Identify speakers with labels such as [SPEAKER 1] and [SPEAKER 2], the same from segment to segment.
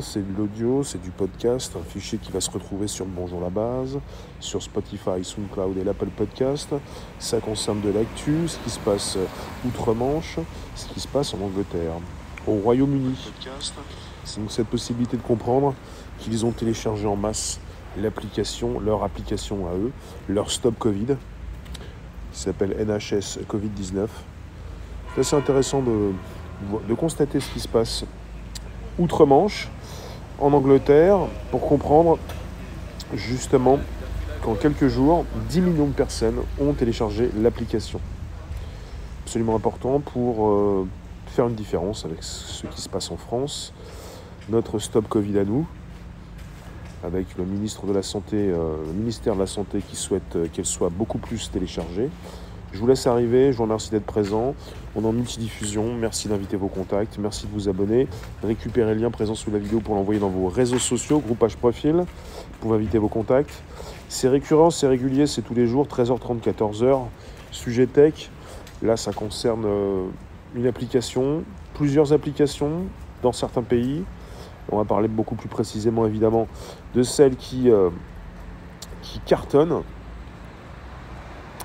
[SPEAKER 1] c'est de l'audio, c'est du podcast, un fichier qui va se retrouver sur Bonjour la base, sur Spotify, SoundCloud et l'Apple Podcast. Ça concerne de l'actu, ce qui se passe outre-Manche, ce qui se passe en Angleterre, au Royaume-Uni. C'est donc cette possibilité de comprendre qu'ils ont téléchargé en masse l'application, leur application à eux, leur Stop Covid, qui s'appelle NHS Covid-19. C'est assez intéressant de, de constater ce qui se passe outre-Manche, en Angleterre, pour comprendre justement qu'en quelques jours, 10 millions de personnes ont téléchargé l'application. Absolument important pour euh, faire une différence avec ce qui se passe en France. Notre Stop Covid à nous, avec le ministre de la Santé, euh, le ministère de la Santé qui souhaite euh, qu'elle soit beaucoup plus téléchargée. Je vous laisse arriver, je vous remercie d'être présent. On est en multidiffusion, merci d'inviter vos contacts, merci de vous abonner. Récupérez le lien présent sous la vidéo pour l'envoyer dans vos réseaux sociaux, groupage profil, pour inviter vos contacts. C'est récurrent, c'est régulier, c'est tous les jours, 13h30, 14h. Sujet tech, là ça concerne euh, une application, plusieurs applications dans certains pays. On va parler beaucoup plus précisément évidemment de celles qui, euh, qui cartonnent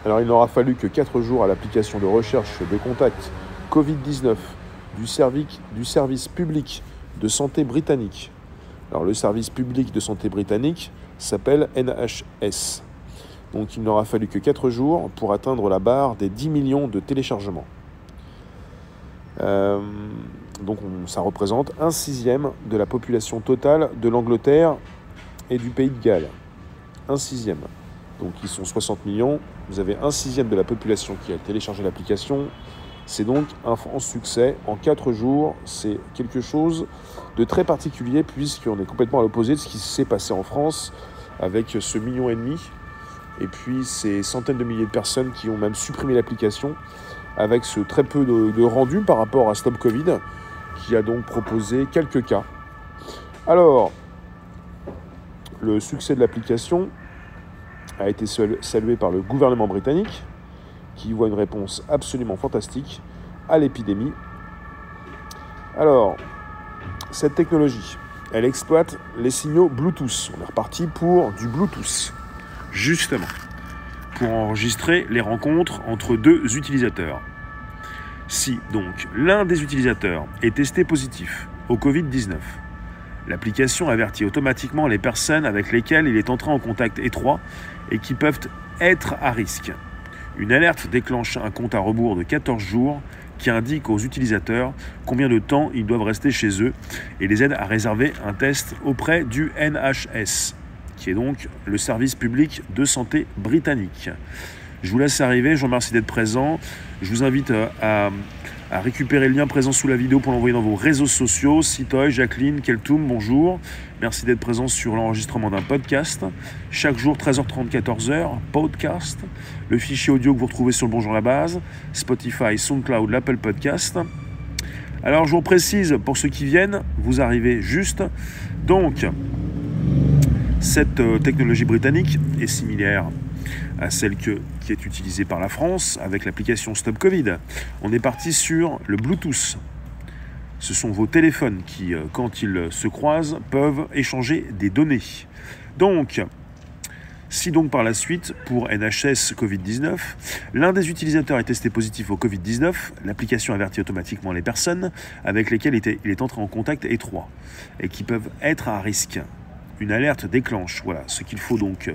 [SPEAKER 1] alors il n'aura fallu que 4 jours à l'application de recherche de contact Covid-19 du, service public de santé britannique. Alors le service public de santé britannique s'appelle NHS. Donc il n'aura fallu que 4 jours pour atteindre la barre des 10 millions de téléchargements. Euh, donc ça représente un sixième de la population totale de l'Angleterre et du pays de Galles. Un sixième. Donc ils sont 60 millions. Vous avez un sixième de la population qui a téléchargé l'application. C'est donc un franc succès. En 4 jours, c'est quelque chose de très particulier puisqu'on est complètement à l'opposé de ce qui s'est passé en France avec ce million et demi et puis ces centaines de milliers de personnes qui ont même supprimé l'application avec ce très peu de, de rendu par rapport à Stop Covid qui a donc proposé quelques cas. Alors, le succès de l'application, a été salué par le gouvernement britannique, qui voit une réponse absolument fantastique à l'épidémie. Alors, cette technologie, elle exploite les signaux Bluetooth. On est reparti pour du Bluetooth, justement, pour enregistrer les rencontres entre deux utilisateurs. Si donc l'un des utilisateurs est testé positif au Covid-19, l'application avertit automatiquement les personnes avec lesquelles il est entré en contact étroit et qui peuvent être à risque. Une alerte déclenche un compte à rebours de 14 jours qui indique aux utilisateurs combien de temps ils doivent rester chez eux et les aide à réserver un test auprès du NHS, qui est donc le service public de santé britannique. Je vous laisse arriver, je vous remercie d'être présent. Je vous invite à à récupérer le lien présent sous la vidéo pour l'envoyer dans vos réseaux sociaux. Citoy, Jacqueline, Keltoum, bonjour. Merci d'être présent sur l'enregistrement d'un podcast. Chaque jour, 13h30, 14h, podcast. Le fichier audio que vous retrouvez sur le Bonjour la base, Spotify, SoundCloud, l'Apple Podcast. Alors, je vous précise, pour ceux qui viennent, vous arrivez juste. Donc, cette euh, technologie britannique est similaire à celle qui est utilisée par la France avec l'application Stop Covid. On est parti sur le Bluetooth. Ce sont vos téléphones qui, euh, quand ils se croisent, peuvent échanger des données. Donc, si donc par la suite, pour NHS Covid-19, l'un des utilisateurs est testé positif au Covid-19, l'application avertit automatiquement les personnes avec lesquelles il est entré en contact étroit et qui peuvent être à risque une alerte déclenche. Voilà ce qu'il faut donc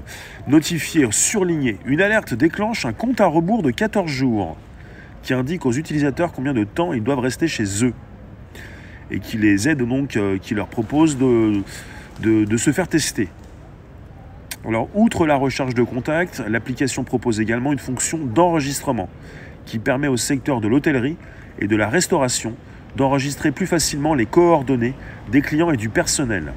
[SPEAKER 1] notifier, surligner. Une alerte déclenche un compte à rebours de 14 jours qui indique aux utilisateurs combien de temps ils doivent rester chez eux et qui les aide donc, euh, qui leur propose de, se faire tester. Alors, outre la recherche de contact, l'application propose également une fonction d'enregistrement qui permet au secteur de l'hôtellerie et de la restauration d'enregistrer plus facilement les coordonnées des clients et du personnel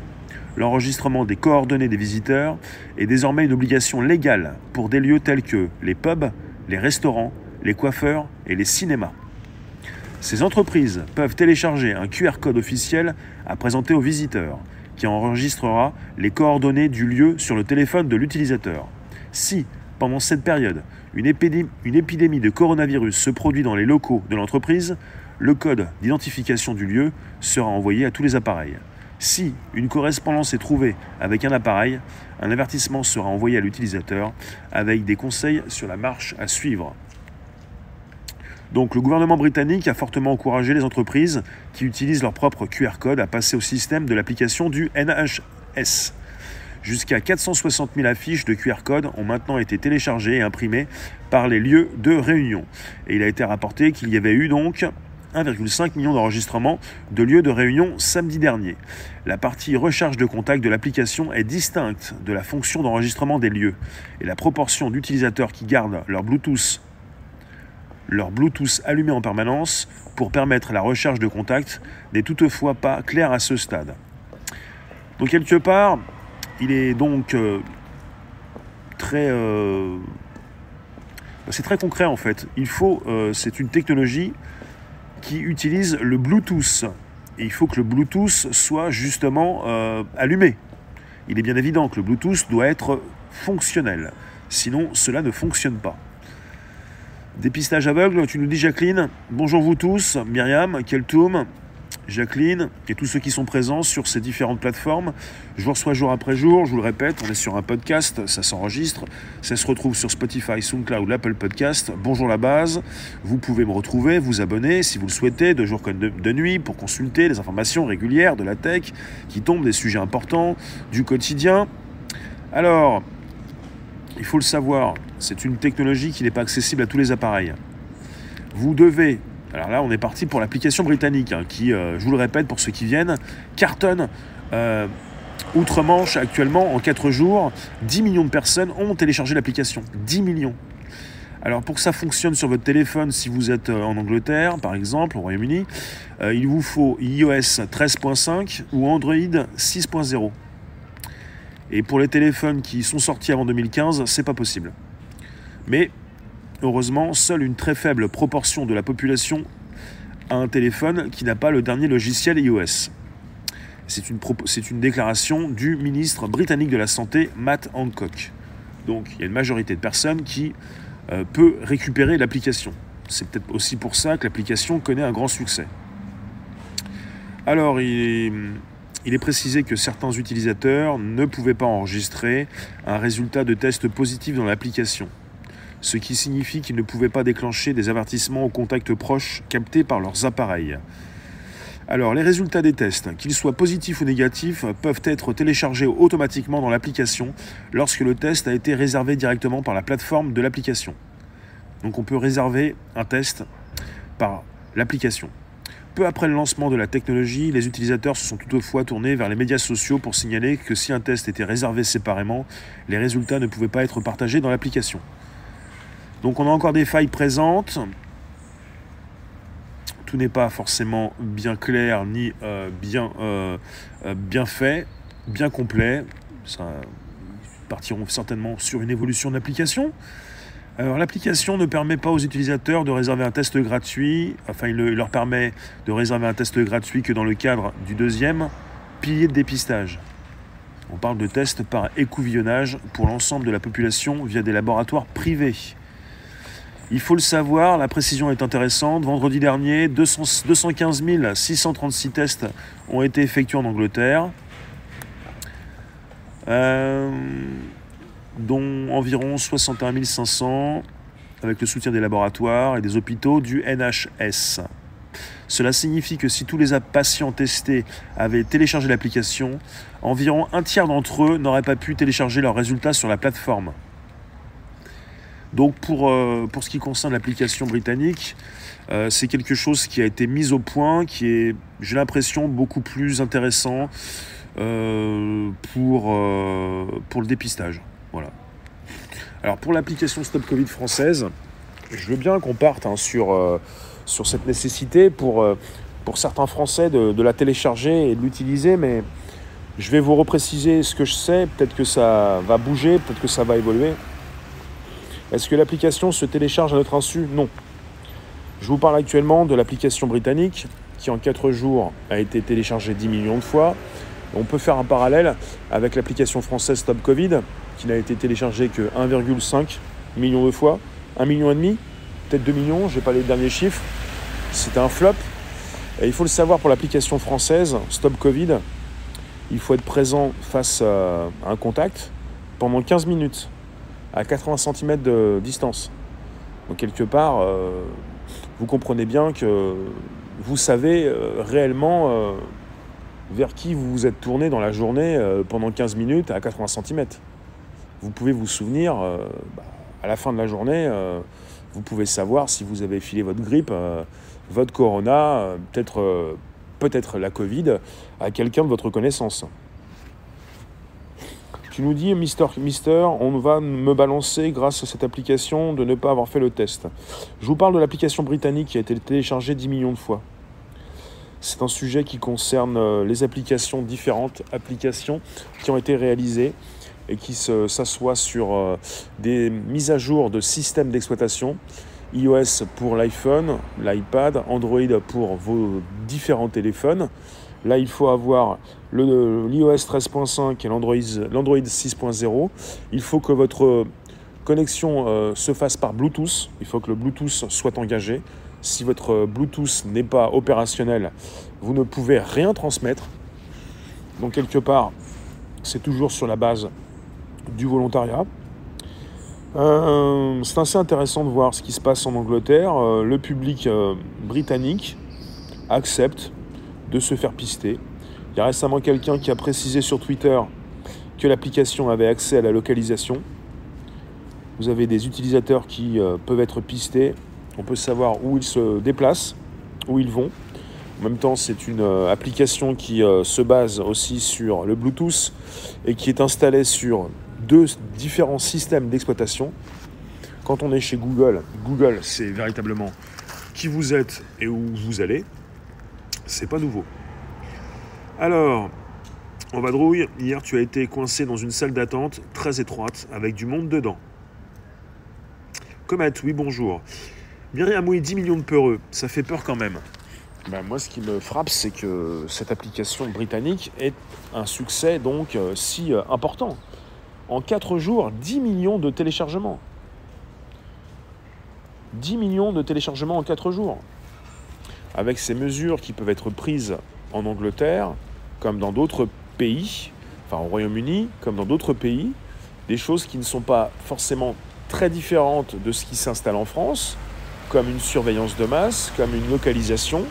[SPEAKER 1] l'enregistrement des coordonnées des visiteurs est désormais une obligation légale pour des lieux tels que les pubs, les restaurants, les coiffeurs et les cinémas. Ces entreprises peuvent télécharger un QR code officiel à présenter aux visiteurs, qui enregistrera les coordonnées du lieu sur le téléphone de l'utilisateur. Si, pendant cette période, une épidémie, de coronavirus se produit dans les locaux de l'entreprise, le code d'identification du lieu sera envoyé à tous les appareils. Si une correspondance est trouvée avec un appareil, un avertissement sera envoyé à l'utilisateur avec des conseils sur la marche à suivre. Donc le gouvernement britannique a fortement encouragé les entreprises qui utilisent leur propre QR code à passer au système de l'application du NHS. Jusqu'à 460 000 affiches de QR code ont maintenant été téléchargées et imprimées par les lieux de réunion. Et il a été rapporté qu'il y avait eu donc 1,5 million d'enregistrements de lieux de réunion samedi dernier. La partie recharge de contact de l'application est distincte de la fonction d'enregistrement des lieux et la proportion d'utilisateurs qui gardent leur Bluetooth leur Bluetooth allumé en permanence pour permettre la recharge de contact n'est toutefois pas claire à ce stade. Donc quelque part, il est donc euh, très... Euh, c'est très concret en fait. Il faut, euh, c'est une technologie qui utilise le Bluetooth. Et il faut que le Bluetooth soit justement allumé. Il est bien évident que le Bluetooth doit être fonctionnel. Sinon, cela ne fonctionne pas. Dépistage aveugle, tu nous dis Jacqueline. Bonjour vous tous, Myriam, Keltoum, Jacqueline et tous ceux qui sont présents sur ces différentes plateformes. Je vous reçois jour après jour, je vous le répète, on est sur un podcast, ça s'enregistre, ça se retrouve sur Spotify, SoundCloud, l'Apple Podcast. Bonjour la base, vous pouvez me retrouver, vous abonner si vous le souhaitez, de jour comme de, nuit, pour consulter les informations régulières de la tech qui tombent, des sujets importants, du quotidien. Alors, il faut le savoir, c'est une technologie qui n'est pas accessible à tous les appareils. Vous devez, alors là on est parti pour l'application britannique, hein, qui, euh, je vous le répète pour ceux qui viennent, cartonne euh, outre-Manche actuellement en 4 jours. 10 millions de personnes ont téléchargé l'application. 10 millions. Alors pour que ça fonctionne sur votre téléphone, si vous êtes euh, en Angleterre par exemple, au Royaume-Uni, il vous faut iOS 13.5 ou Android 6.0. Et pour les téléphones qui sont sortis avant 2015, c'est pas possible. Mais heureusement, seule une très faible proportion de la population a un téléphone qui n'a pas le dernier logiciel iOS. C'est une, déclaration du ministre britannique de la Santé, Matt Hancock. Donc il y a une majorité de personnes qui euh, peut récupérer l'application. C'est peut-être aussi pour ça que l'application connaît un grand succès. Alors, il est précisé que certains utilisateurs ne pouvaient pas enregistrer un résultat de test positif dans l'application, ce qui signifie qu'ils ne pouvaient pas déclencher des avertissements aux contacts proches captés par leurs appareils. Alors, les résultats des tests, qu'ils soient positifs ou négatifs, peuvent être téléchargés automatiquement dans l'application lorsque le test a été réservé directement par la plateforme de l'application. Donc on peut réserver un test par l'application. Peu après le lancement de la technologie, les utilisateurs se sont toutefois tournés vers les médias sociaux pour signaler que si un test était réservé séparément, les résultats ne pouvaient pas être partagés dans l'application. Donc on a encore des failles présentes. Tout n'est pas forcément bien clair ni euh, bien, euh, euh, bien fait, bien complet. Ça, partiront certainement sur une évolution d'application. Alors l'application ne permet pas aux utilisateurs de réserver un test gratuit, enfin il, leur permet de réserver un test gratuit que dans le cadre du deuxième pilier de dépistage. On parle de tests par écouvillonnage pour l'ensemble de la population via des laboratoires privés. Il faut le savoir, la précision est intéressante. Vendredi dernier, 215 636 tests ont été effectués en Angleterre. Euh, dont environ 61 500 avec le soutien des laboratoires et des hôpitaux du NHS. Cela signifie que si tous les patients testés avaient téléchargé l'application, environ un tiers d'entre eux n'auraient pas pu télécharger leurs résultats sur la plateforme. Donc pour, euh, pour ce qui concerne l'application britannique, euh, c'est quelque chose qui a été mis au point, qui est, j'ai l'impression, beaucoup plus intéressant euh, pour, pour le dépistage. Voilà. Alors pour l'application Stop Covid française, je veux bien qu'on parte hein, sur, sur cette nécessité pour, pour certains Français de, la télécharger et de l'utiliser, mais je vais vous repréciser ce que je sais. Peut-être que ça va bouger, peut-être que ça va évoluer. Est-ce que l'application se télécharge à notre insu? Non. Je vous parle actuellement de l'application britannique qui en 4 jours a été téléchargée 10 millions de fois. On peut faire un parallèle avec l'application française Stop Covid qui n'a été téléchargée que 1,5 million de fois, 1 million et demi, peut-être 2 millions, j'ai pas les derniers chiffres. C'était un flop. Et il faut le savoir pour l'application française Stop Covid, il faut être présent face à un contact pendant 15 minutes, à 80 cm de distance. Donc quelque part, euh, vous comprenez bien que vous savez euh, réellement euh, vers qui vous vous êtes tourné dans la journée pendant 15 minutes à 80 cm. Vous pouvez vous souvenir, bah, à la fin de la journée, vous pouvez savoir si vous avez filé votre grippe, votre corona, peut-être peut-être la Covid, à quelqu'un de votre connaissance. Nous dis, Mister, Mister, on va me balancer grâce à cette application de ne pas avoir fait le test. Je vous parle de l'application britannique qui a été téléchargée 10 millions de fois. C'est un sujet qui concerne euh, les applications, différentes applications qui ont été réalisées et qui s'assoient sur euh, des mises à jour de systèmes d'exploitation. iOS pour l'iPhone, l'iPad, Android pour vos différents téléphones. Là, il faut avoir l'iOS 13.5 et l'Android 6.0. Il faut que votre connexion euh, se fasse par Bluetooth. Il faut que le Bluetooth soit engagé. Si votre Bluetooth n'est pas opérationnel, vous ne pouvez rien transmettre. Donc quelque part, c'est toujours sur la base du volontariat. Euh, c'est assez intéressant de voir ce qui se passe en Angleterre. Euh, le public britannique accepte de se faire pister. Il y a récemment quelqu'un qui a précisé sur Twitter que l'application avait accès à la localisation. Vous avez des utilisateurs qui euh, peuvent être pistés. On peut savoir où ils se déplacent, où ils vont. En même temps, c'est une euh, application qui euh, se base aussi sur le Bluetooth et qui est installée sur deux différents systèmes d'exploitation. Quand on est chez Google, Google, c'est véritablement qui vous êtes et où vous allez c'est pas nouveau. Alors, va vadrouille, hier tu as été coincé dans une salle d'attente très étroite avec du monde dedans. Comet, oui bonjour. Myriam, oui, 10 millions de peureux, ça fait peur quand même. Ben, moi, ce qui me frappe, c'est que cette application britannique est un succès donc euh, si euh, important. En 4 jours, 10 millions de téléchargements. 10 millions de téléchargements en 4 jours avec ces mesures qui peuvent être prises en Angleterre, comme dans d'autres pays, enfin au Royaume-Uni, comme dans d'autres pays, des choses qui ne sont pas forcément très différentes de ce qui s'installe en France, comme une surveillance de masse, comme une localisation.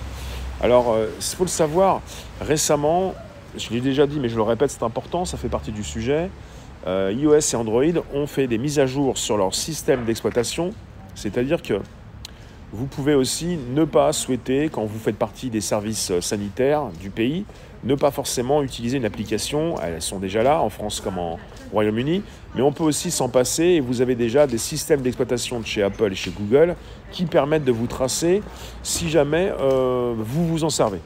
[SPEAKER 1] Alors, il euh, faut le savoir, récemment, je l'ai déjà dit, mais je le répète, c'est important, ça fait partie du sujet, euh, iOS et Android ont fait des mises à jour sur leur système d'exploitation, c'est-à-dire que vous pouvez aussi ne pas souhaiter, quand vous faites partie des services sanitaires du pays, ne pas forcément utiliser une application. Elles sont déjà là, en France comme en Royaume-Uni. Mais on peut aussi s'en passer et vous avez déjà des systèmes d'exploitation de chez Apple et chez Google qui permettent de vous tracer si jamais euh, vous vous en servez.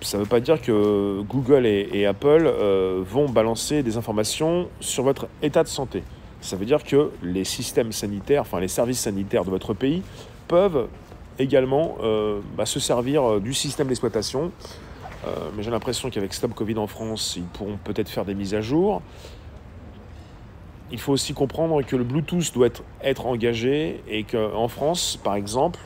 [SPEAKER 1] ça ne veut pas dire que Google et, Apple euh, vont balancer des informations sur votre état de santé. Ça veut dire que les systèmes sanitaires, enfin les services sanitaires de votre pays peuvent également euh, bah, se servir euh, du système d'exploitation. Euh, mais j'ai l'impression qu'avec Stop Covid en France, ils pourront peut-être faire des mises à jour. Il faut aussi comprendre que le Bluetooth doit être, engagé et qu'en France, par exemple,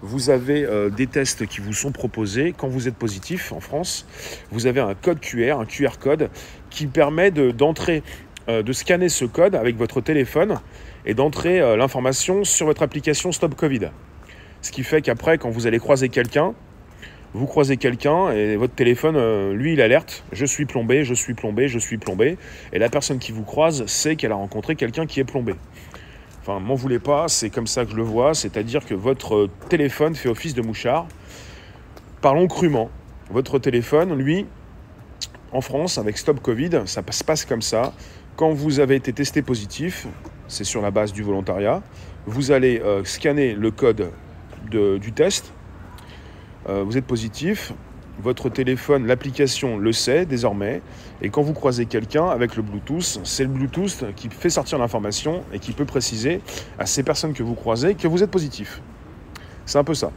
[SPEAKER 1] vous avez des tests qui vous sont proposés. Quand vous êtes positif en France, vous avez un code QR, un QR code, qui permet d'entrer de scanner ce code avec votre téléphone et d'entrer l'information sur votre application Stop Covid. Ce qui fait qu'après, quand vous allez croiser quelqu'un, vous croisez quelqu'un et votre téléphone, euh, lui, il alerte je suis plombé, je suis plombé, je suis plombé. Et la personne qui vous croise sait qu'elle a rencontré quelqu'un qui est plombé. Enfin, m'en voulez pas, c'est comme ça que je le vois, c'est-à-dire que votre téléphone fait office de mouchard. Parlons crûment. Votre téléphone, lui, en France, avec Stop Covid, ça se passe comme ça. Quand vous avez été testé positif, c'est sur la base du volontariat, vous allez euh, scanner le code du test. Euh, vous êtes positif, votre téléphone, l'application le sait désormais, et quand vous croisez quelqu'un avec le Bluetooth, c'est le Bluetooth qui fait sortir l'information et qui peut préciser à ces personnes que vous croisez que vous êtes positif. C'est un peu ça.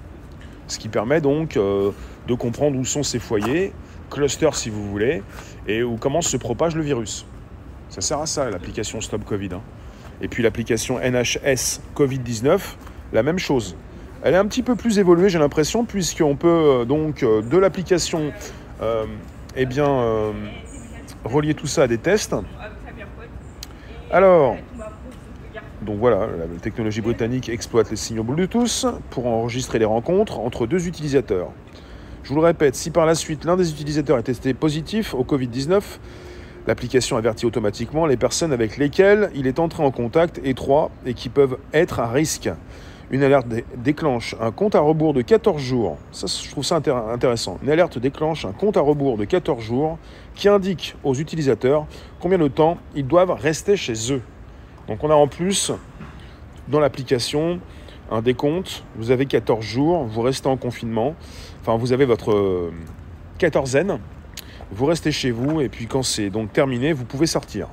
[SPEAKER 1] Ce qui permet donc euh, de comprendre où sont ces foyers, clusters si vous voulez, et où comment se propage le virus. Ça sert à ça, l'application Stop Covid. Hein. Et puis l'application NHS Covid-19, la même chose. Elle est un petit peu plus évoluée, j'ai l'impression, puisqu'on peut euh, donc euh, de l'application euh, eh bien, relier tout ça à des tests. Alors, donc voilà, la technologie britannique exploite les signaux Bluetooth pour enregistrer les rencontres entre deux utilisateurs. Je vous le répète, si par la suite l'un des utilisateurs est testé positif au Covid-19, l'application avertit automatiquement les personnes avec lesquelles il est entré en contact étroit et qui peuvent être à risque. Une alerte déclenche un compte à rebours de 14 jours. Ça, je trouve ça intéressant. Une alerte déclenche un compte à rebours de 14 jours qui indique aux utilisateurs combien de temps ils doivent rester chez eux. Donc on a en plus dans l'application un décompte. Vous avez 14 jours, vous restez en confinement. Enfin, vous avez votre euh, quatorzaine. Vous restez chez vous et puis quand c'est donc terminé, vous pouvez sortir.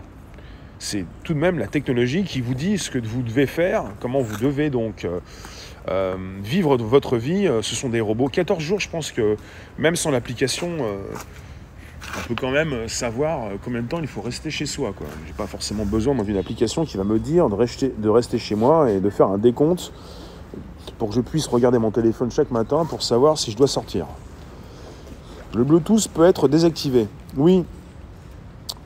[SPEAKER 1] C'est tout de même la technologie qui vous dit ce que vous devez faire, comment vous devez donc euh, euh, vivre votre vie. Ce sont des robots. 14 jours, je pense que même sans l'application, on peut quand même savoir combien de temps il faut rester chez soi. Je n'ai pas forcément besoin d'une application qui va me dire de rester chez moi et de faire un décompte pour que je puisse regarder mon téléphone chaque matin pour savoir si je dois sortir. Le Bluetooth peut être désactivé. Oui,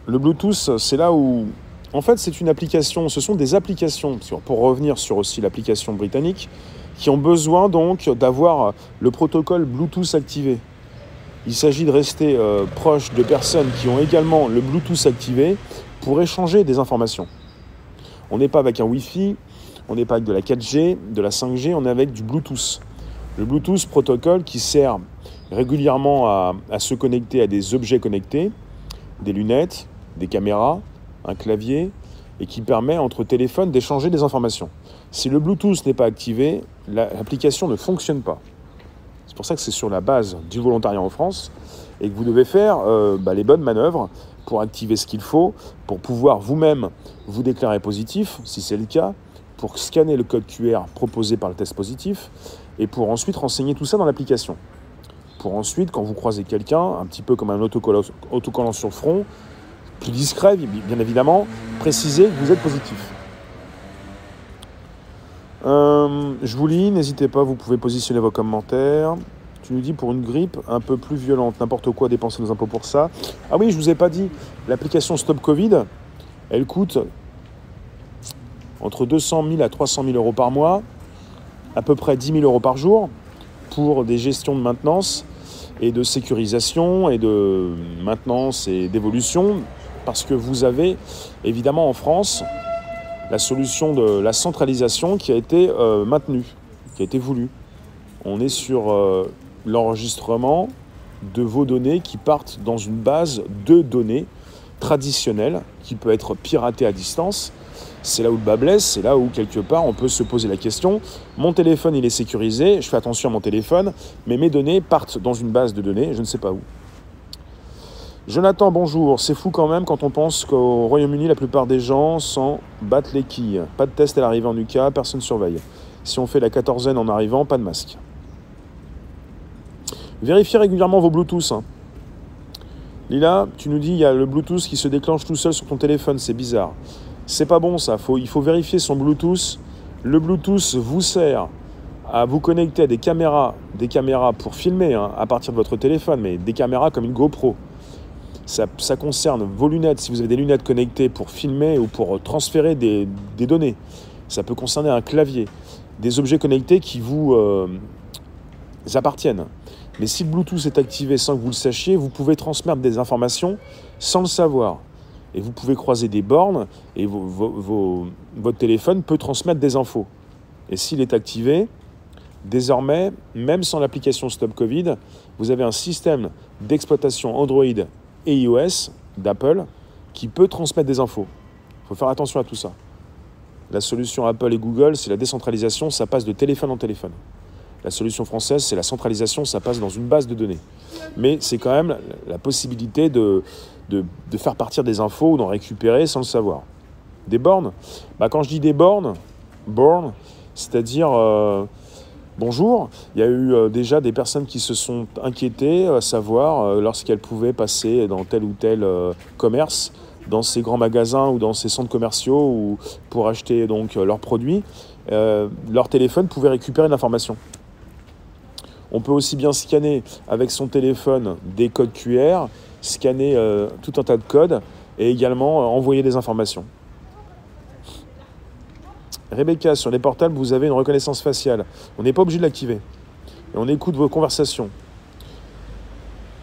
[SPEAKER 1] le Bluetooth, c'est là où... En fait, c'est une application, ce sont des applications, pour revenir sur aussi l'application britannique, qui ont besoin donc d'avoir le protocole Bluetooth activé. Il s'agit de rester euh, proche de personnes qui ont également le Bluetooth activé pour échanger des informations. On n'est pas avec un Wi-Fi, on n'est pas avec de la 4G, de la 5G, on est avec du Bluetooth. Le Bluetooth protocole qui sert régulièrement à, se connecter à des objets connectés, des lunettes, des caméras, un clavier, et qui permet entre téléphones d'échanger des informations. Si le Bluetooth n'est pas activé, l'application ne fonctionne pas. C'est pour ça que c'est sur la base du volontariat en France et que vous devez faire euh, bah, les bonnes manœuvres pour activer ce qu'il faut, pour pouvoir vous-même vous déclarer positif, si c'est le cas, pour scanner le code QR proposé par le test positif et pour ensuite renseigner tout ça dans l'application. Pour ensuite, quand vous croisez quelqu'un, un petit peu comme un autocollant, autocollant sur le front, plus discret, bien évidemment, préciser que vous êtes positif. Euh, je vous lis, n'hésitez pas, vous pouvez positionner vos commentaires. Tu nous dis pour une grippe un peu plus violente, n'importe quoi, dépenser nos impôts pour ça. Ah oui, je vous ai pas dit, l'application Stop Covid, elle coûte entre 200 000 à 300 000 euros par mois, à peu près 10 000 euros par jour pour des gestions de maintenance et de sécurisation et de maintenance et d'évolution, parce que vous avez évidemment en France la solution de la centralisation qui a été euh, maintenue, qui a été voulue. On est sur euh, l'enregistrement de vos données qui partent dans une base de données traditionnelle qui peut être piratée à distance c'est là où le bas blesse, c'est là où quelque part on peut se poser la question, mon téléphone il est sécurisé, je fais attention à mon téléphone, mais mes données partent dans une base de données, je ne sais pas où. Jonathan, bonjour. C'est fou quand même quand on pense qu'au Royaume-Uni, la plupart des gens s'en battent les quilles. Pas de test à l'arrivée en UK, personne ne surveille. Si on fait la quatorzaine en arrivant, pas de masque. Vérifiez régulièrement vos Bluetooth. Hein. Lila, tu nous dis il y a le Bluetooth qui se déclenche tout seul sur ton téléphone, c'est bizarre. C'est pas bon ça, il faut vérifier son Bluetooth. Le Bluetooth vous sert à vous connecter à des caméras, des caméras pour filmer hein, à partir de votre téléphone, mais des caméras comme une GoPro. Ça, concerne vos lunettes, si vous avez des lunettes connectées pour filmer ou pour transférer des, données. Ça peut concerner un clavier, des objets connectés qui vous euh, appartiennent. Mais si le Bluetooth est activé sans que vous le sachiez, vous pouvez transmettre des informations sans le savoir et vous pouvez croiser des bornes et votre téléphone peut transmettre des infos. Et s'il est activé, désormais, même sans l'application Stop Covid, vous avez un système d'exploitation Android et iOS d'Apple qui peut transmettre des infos. Il faut faire attention à tout ça. La solution Apple et Google, c'est la décentralisation, ça passe de téléphone en téléphone. La solution française, c'est la centralisation, ça passe dans une base de données. Mais c'est quand même la possibilité de, faire partir des infos ou d'en récupérer sans le savoir. Des bornes? Bah, Quand je dis des bornes, born, c'est-à-dire euh, bonjour, il y a eu euh, déjà des personnes qui se sont inquiétées à savoir euh, lorsqu'elles pouvaient passer dans tel ou tel commerce, dans ces grands magasins ou dans ces centres commerciaux ou pour acheter donc leurs produits, leur téléphone pouvait récupérer l'information. On peut aussi bien scanner avec son téléphone des codes QR scanner euh, tout un tas de codes et également euh, envoyer des informations. Rebecca, sur les portables, vous avez une reconnaissance faciale. On n'est pas obligé de l'activer. Et on écoute vos conversations.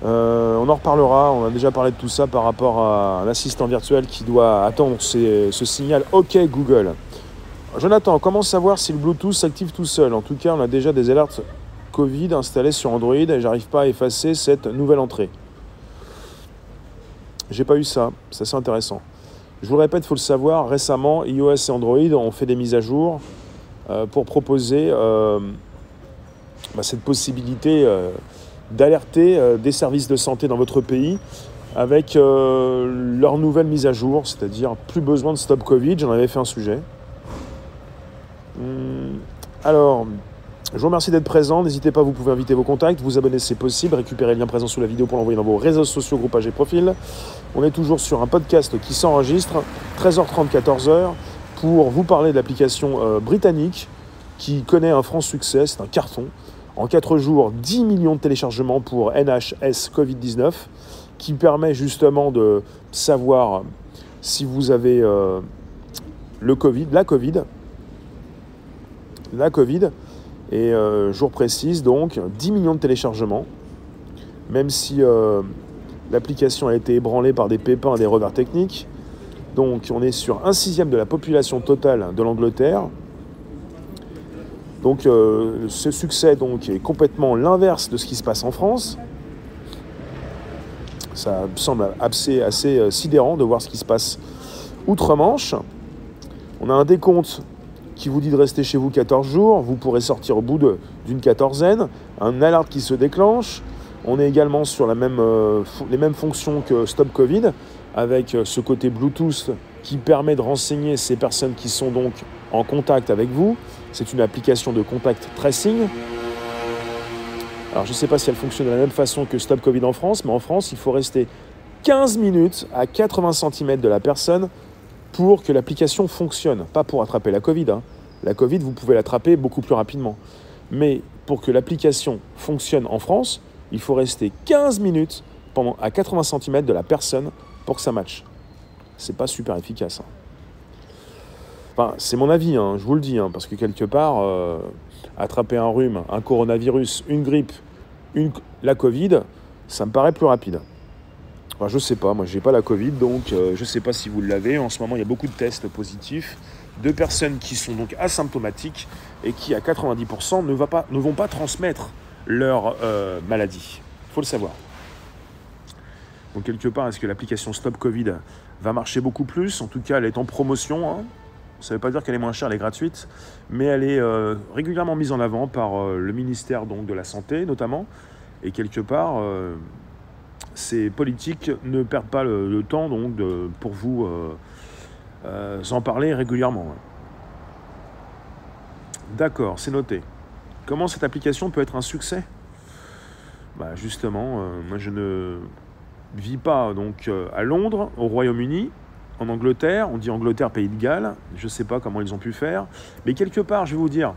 [SPEAKER 1] Euh, on en reparlera, on a déjà parlé de tout ça par rapport à un assistant virtuel qui doit attendre ce signal OK Google. Jonathan, comment savoir si le Bluetooth s'active tout seul? En tout cas, on a déjà des alertes Covid installées sur Android et j'arrive pas à effacer cette nouvelle entrée. J'ai pas eu ça, c'est assez intéressant. Je vous le répète, il faut le savoir, récemment, iOS et Android ont fait des mises à jour euh, pour proposer euh, bah, cette possibilité d'alerter euh, des services de santé dans votre pays avec leur nouvelle mise à jour, c'est-à-dire plus besoin de Stop Covid, j'en avais fait un sujet. Hum, alors, je vous remercie d'être présent, n'hésitez pas, vous pouvez inviter vos contacts, vous abonner c'est possible, récupérer le lien présent sous la vidéo pour l'envoyer dans vos réseaux sociaux, groupages et profils. On est toujours sur un podcast qui s'enregistre, 13h30, 14h, pour vous parler de l'application euh, britannique qui connaît un franc succès, c'est un carton. En 4 jours, 10 millions de téléchargements pour NHS Covid-19, qui permet justement de savoir si vous avez euh, le Covid, la Covid, la Covid, et euh, jour précise donc 10 millions de téléchargements, même si euh, l'application a été ébranlée par des pépins et des revers techniques. Donc on est sur un sixième de la population totale de l'Angleterre, donc euh, ce succès donc, est complètement l'inverse de ce qui se passe en France. Ça me semble assez, assez euh, sidérant de voir ce qui se passe outre-Manche. On a un décompte qui vous dit de rester chez vous 14 jours. Vous pourrez sortir au bout d'une quatorzaine. Un alerte qui se déclenche. On est également sur euh, les mêmes fonctions que Stop Covid, avec ce côté Bluetooth qui permet de renseigner ces personnes qui sont donc en contact avec vous. C'est une application de contact tracing. Alors je ne sais pas si elle fonctionne de la même façon que Stop Covid en France, mais en France, il faut rester 15 minutes à 80 cm de la personne pour que l'application fonctionne. Pas pour attraper la Covid. Hein. La Covid, vous pouvez l'attraper beaucoup plus rapidement. Mais pour que l'application fonctionne en France, il faut rester 15 minutes pendant, à 80 cm de la personne pour que ça matche. C'est pas super efficace. Hein c'est mon avis, hein, je vous le dis, parce que quelque part, euh, attraper un rhume, un coronavirus, une grippe, la Covid, ça me paraît plus rapide. Enfin, je sais pas, moi j'ai pas la Covid, donc euh, je sais pas si vous l'avez. En ce moment, il y a beaucoup de tests positifs de personnes qui sont donc asymptomatiques et qui, à 90%, ne, vont pas transmettre leur euh, maladie. Il faut le savoir. Donc quelque part, est-ce que l'application Stop Covid va marcher beaucoup plus? En tout cas, elle est en promotion. Hein. Ça ne veut pas dire qu'elle est moins chère, elle est gratuite, mais elle est euh, régulièrement mise en avant par euh, le ministère donc, de la Santé notamment. Et quelque part, ces politiques ne perdent pas le, temps donc, de, pour vous en parler régulièrement. D'accord, c'est noté. Comment cette application peut être un succès? Bah Justement, moi je ne vis pas donc à Londres, au Royaume-Uni, en Angleterre, on dit Angleterre, Pays de Galles, je ne sais pas comment ils ont pu faire, mais quelque part, je vais vous dire,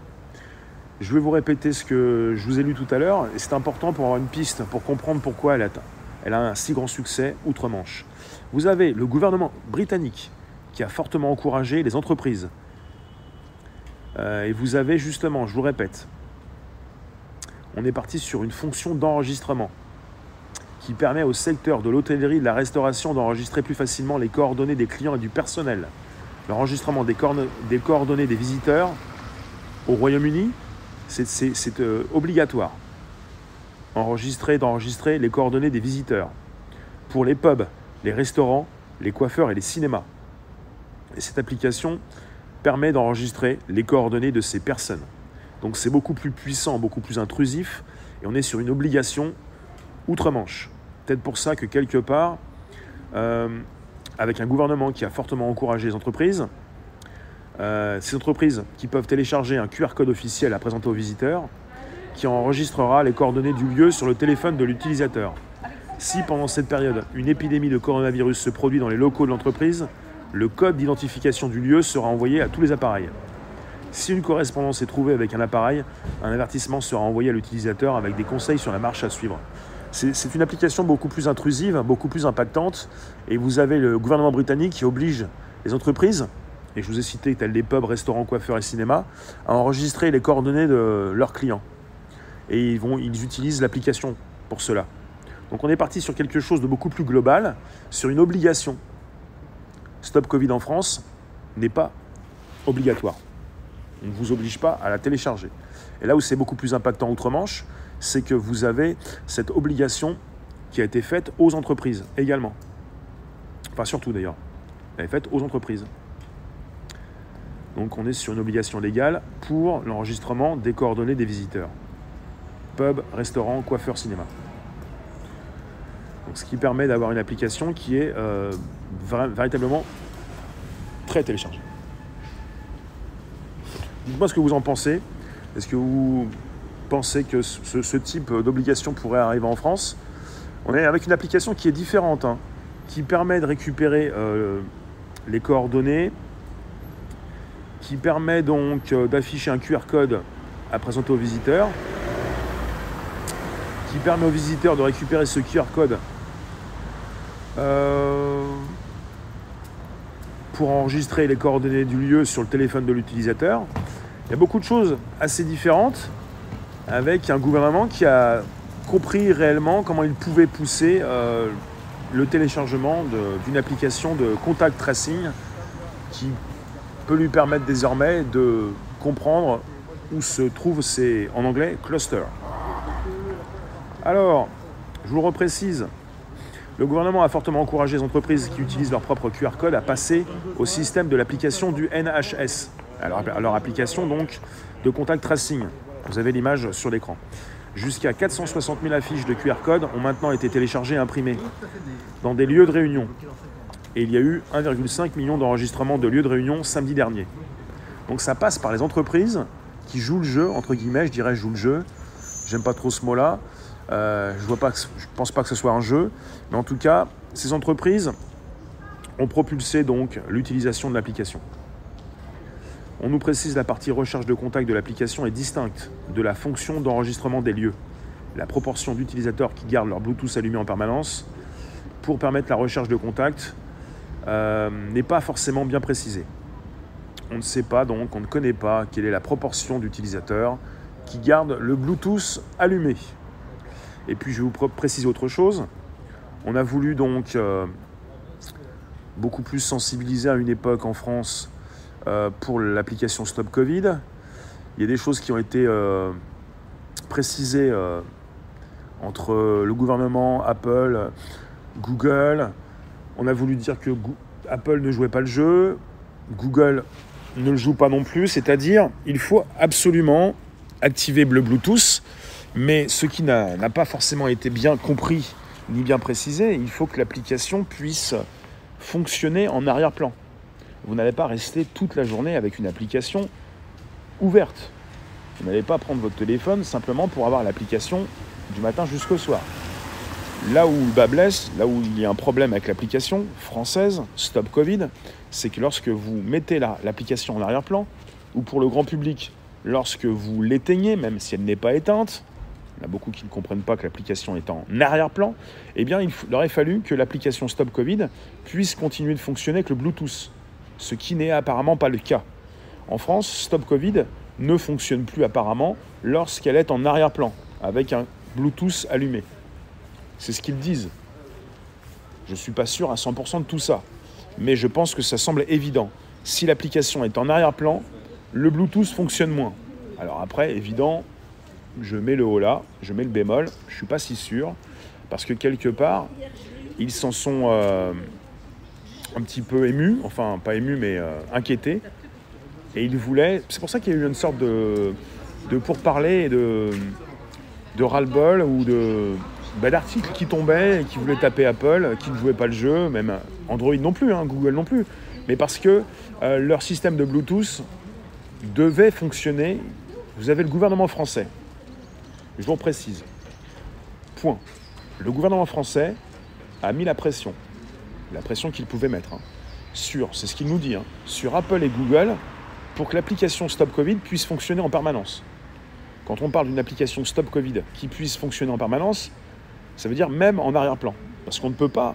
[SPEAKER 1] je vais vous répéter ce que je vous ai lu tout à l'heure, c'est important pour avoir une piste, pour comprendre pourquoi elle a, elle a un si grand succès outre-Manche. Vous avez le gouvernement britannique qui a fortement encouragé les entreprises. Euh, et vous avez justement, je vous répète, on est parti sur une fonction d'enregistrement qui permet au secteur de l'hôtellerie de la restauration d'enregistrer plus facilement les coordonnées des clients et du personnel. L'enregistrement des, des, coordonnées des visiteurs au Royaume-Uni, c'est euh, obligatoire. Enregistrer, d'enregistrer les coordonnées des visiteurs. Pour les pubs, les restaurants, les coiffeurs et les cinémas. Et cette application permet d'enregistrer les coordonnées de ces personnes. Donc c'est beaucoup plus puissant, beaucoup plus intrusif, et on est sur une obligation outre-Manche peut-être pour ça que quelque part, euh, avec un gouvernement qui a fortement encouragé les entreprises, euh, ces entreprises qui peuvent télécharger un QR code officiel à présenter aux visiteurs, qui enregistrera les coordonnées du lieu sur le téléphone de l'utilisateur. Si pendant cette période, une épidémie de coronavirus se produit dans les locaux de l'entreprise, le code d'identification du lieu sera envoyé à tous les appareils. Si une correspondance est trouvée avec un appareil, un avertissement sera envoyé à l'utilisateur avec des conseils sur la marche à suivre. C'est une application beaucoup plus intrusive, beaucoup plus impactante. Et vous avez le gouvernement britannique qui oblige les entreprises, et je vous ai cité tels des pubs, restaurants, coiffeurs et cinémas, à enregistrer les coordonnées de leurs clients. Et ils, vont, ils utilisent l'application pour cela. Donc on est parti sur quelque chose de beaucoup plus global, sur une obligation. Stop Covid en France n'est pas obligatoire. On ne vous oblige pas à la télécharger. Et là où c'est beaucoup plus impactant outre-Manche, c'est que vous avez cette obligation qui a été faite aux entreprises également. Enfin surtout d'ailleurs. Elle est faite aux entreprises. Donc on est sur une obligation légale pour l'enregistrement des coordonnées des visiteurs. Pub, restaurant, coiffeur, cinéma. ce qui permet d'avoir une application qui est euh, véritablement très téléchargée. Dites-moi ce que vous en pensez. Est-ce que vous pensez que ce, type d'obligation pourrait arriver en France? On est avec une application qui est différente, hein, qui permet de récupérer euh, les coordonnées, qui permet donc euh, d'afficher un QR code à présenter aux visiteurs, qui permet aux visiteurs de récupérer ce QR code euh, pour enregistrer les coordonnées du lieu sur le téléphone de l'utilisateur. Il y a beaucoup de choses assez différentes avec un gouvernement qui a compris réellement comment il pouvait pousser euh, le téléchargement d'une application de contact tracing qui peut lui permettre désormais de comprendre où se trouvent ces, en anglais, clusters. Alors, je vous le reprécise, le gouvernement a fortement encouragé les entreprises qui utilisent leur propre QR code à passer au système de l'application du NHS, alors, leur application donc de contact tracing. Vous avez l'image sur l'écran. Jusqu'à 460 000 affiches de QR code ont maintenant été téléchargées et imprimées dans des lieux de réunion. Et il y a eu 1,5 million d'enregistrements de lieux de réunion samedi dernier. Donc ça passe par les entreprises qui jouent le jeu, entre guillemets, je dirais jouent le jeu. J'aime pas trop ce mot-là. Euh, je ne pense pas que ce soit un jeu. Mais en tout cas, ces entreprises ont propulsé donc l'utilisation de l'application. On nous précise la partie recherche de contact de l'application est distincte de la fonction d'enregistrement des lieux. La proportion d'utilisateurs qui gardent leur Bluetooth allumé en permanence pour permettre la recherche de contact euh, n'est pas forcément bien précisée. On ne sait pas donc, on ne connaît pas quelle est la proportion d'utilisateurs qui gardent le Bluetooth allumé. Et puis je vais vous préciser autre chose. On a voulu donc euh, beaucoup plus sensibiliser à une époque en France euh, pour l'application Stop Covid. Il y a des choses qui ont été euh, précisées entre le gouvernement, Apple, Google. On a voulu dire que Apple ne jouait pas le jeu, Google ne le joue pas non plus, c'est-à-dire il faut absolument activer le Bluetooth, mais ce qui n'a pas forcément été bien compris ni bien précisé, il faut que l'application puisse fonctionner en arrière-plan. Vous n'allez pas rester toute la journée avec une application ouverte. Vous n'allez pas prendre votre téléphone simplement pour avoir l'application du matin jusqu'au soir. Là où le bas blesse, là où il y a un problème avec l'application française, Stop Covid, c'est que lorsque vous mettez l'application en arrière-plan, ou pour le grand public, lorsque vous l'éteignez, même si elle n'est pas éteinte, il y en a beaucoup qui ne comprennent pas que l'application est en arrière-plan, eh bien il aurait fallu que l'application Stop Covid puisse continuer de fonctionner avec le Bluetooth ce qui n'est apparemment pas le cas. En France, Stop Covid ne fonctionne plus apparemment lorsqu'elle est en arrière-plan, avec un Bluetooth allumé. C'est ce qu'ils disent. Je ne suis pas sûr à 100% de tout ça, mais je pense que ça semble évident. Si l'application est en arrière-plan, le Bluetooth fonctionne moins. Alors après, évident, je mets le haut là, je mets le bémol, je ne suis pas si sûr, parce que quelque part, ils s'en sont... Euh, un petit peu ému, enfin pas ému mais euh, inquiété. Et il voulait, c'est pour ça qu'il y a eu une sorte de, de pourparler et de, de ras-le-bol ou de bah, d'articles qui tombaient et qui voulaient taper Apple, qui ne jouaient pas le jeu, même Android non plus, hein, Google non plus, mais parce que euh, leur système de Bluetooth devait fonctionner. Vous avez le gouvernement français. Je vous précise. Point. Le gouvernement français a mis la pression la pression qu'il pouvait mettre hein, sur, c'est ce qu'il nous dit, hein, sur Apple et Google pour que l'application Stop Covid puisse fonctionner en permanence. Quand on parle d'une application Stop Covid qui puisse fonctionner en permanence, Ça veut dire même en arrière-plan. Parce qu'on ne peut pas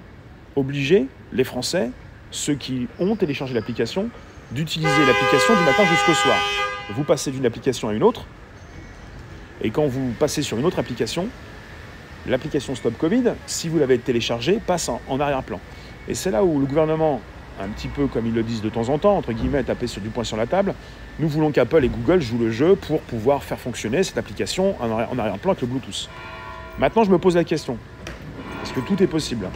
[SPEAKER 1] obliger les Français, ceux qui ont téléchargé l'application, d'utiliser l'application du matin jusqu'au soir. Vous passez d'une application à une autre, et quand vous passez sur une autre application, l'application Stop Covid, si vous l'avez téléchargée, passe en, arrière-plan. Et c'est là où le gouvernement, un petit peu comme ils le disent de temps en temps, entre guillemets, taper sur du poing sur la table, nous voulons qu'Apple et Google jouent le jeu pour pouvoir faire fonctionner cette application en arrière-plan avec le Bluetooth. Maintenant, je me pose la question, est-ce que tout est possible?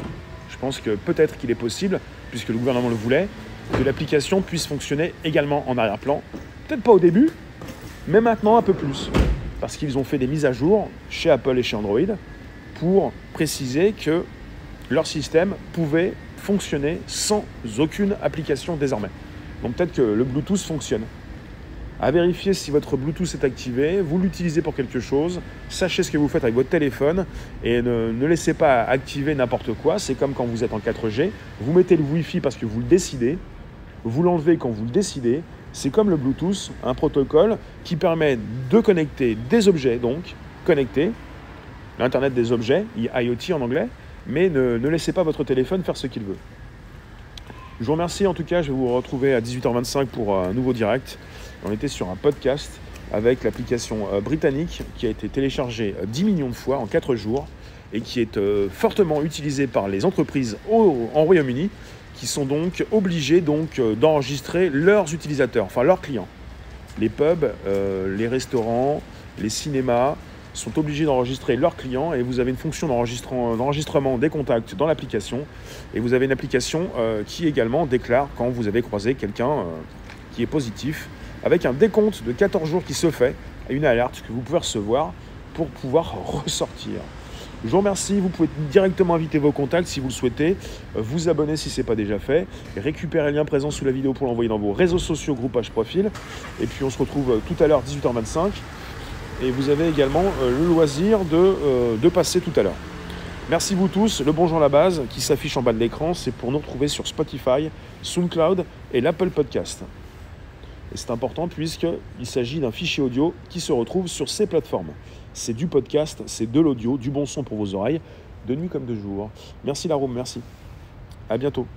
[SPEAKER 1] Je pense que peut-être qu'il est possible, puisque le gouvernement le voulait, que l'application puisse fonctionner également en arrière-plan. Peut-être pas au début, mais maintenant un peu plus. Parce qu'ils ont fait des mises à jour chez Apple et chez Android pour préciser que leur système pouvait fonctionner sans aucune application désormais. Donc peut-être que le Bluetooth fonctionne. À vérifier si votre Bluetooth est activé, vous l'utilisez pour quelque chose, sachez ce que vous faites avec votre téléphone et ne, ne laissez pas activer n'importe quoi. C'est comme quand vous êtes en 4G, vous mettez le Wi-Fi parce que vous le décidez, vous l'enlevez quand vous le décidez. C'est comme le Bluetooth, un protocole qui permet de connecter des objets, donc connectés, l'Internet des objets, IoT en anglais, mais ne, laissez pas votre téléphone faire ce qu'il veut. Je vous remercie en tout cas, je vais vous retrouver à 18h25 pour un nouveau direct. On était sur un podcast avec l'application euh, britannique qui a été téléchargée 10 millions de fois en 4 jours et qui est euh, fortement utilisée par les entreprises en Royaume-Uni qui sont donc obligés donc euh, d'enregistrer leurs utilisateurs, enfin leurs clients. Les pubs, euh, les restaurants, les cinémas sont obligés d'enregistrer leurs clients et vous avez une fonction d'enregistrement des contacts dans l'application et vous avez une application euh, qui également déclare quand vous avez croisé quelqu'un qui est positif avec un décompte de 14 jours qui se fait et une alerte que vous pouvez recevoir pour pouvoir ressortir. Je vous remercie. Vous pouvez directement inviter vos contacts si vous le souhaitez, euh, vous abonner si ce n'est pas déjà fait, récupérer le lien présent sous la vidéo pour l'envoyer dans vos réseaux sociaux, groupage profil. Et puis on se retrouve euh, tout à l'heure, 18h25. Et vous avez également euh, le loisir de, de passer tout à l'heure. Merci vous tous. Le bonjour à la base qui s'affiche en bas de l'écran, c'est pour nous retrouver sur Spotify, SoundCloud et l'Apple Podcast. Et c'est important puisqu'il s'agit d'un fichier audio qui se retrouve sur ces plateformes. C'est du podcast, c'est de l'audio, du bon son pour vos oreilles, de nuit comme de jour. Merci Larome, merci. À bientôt.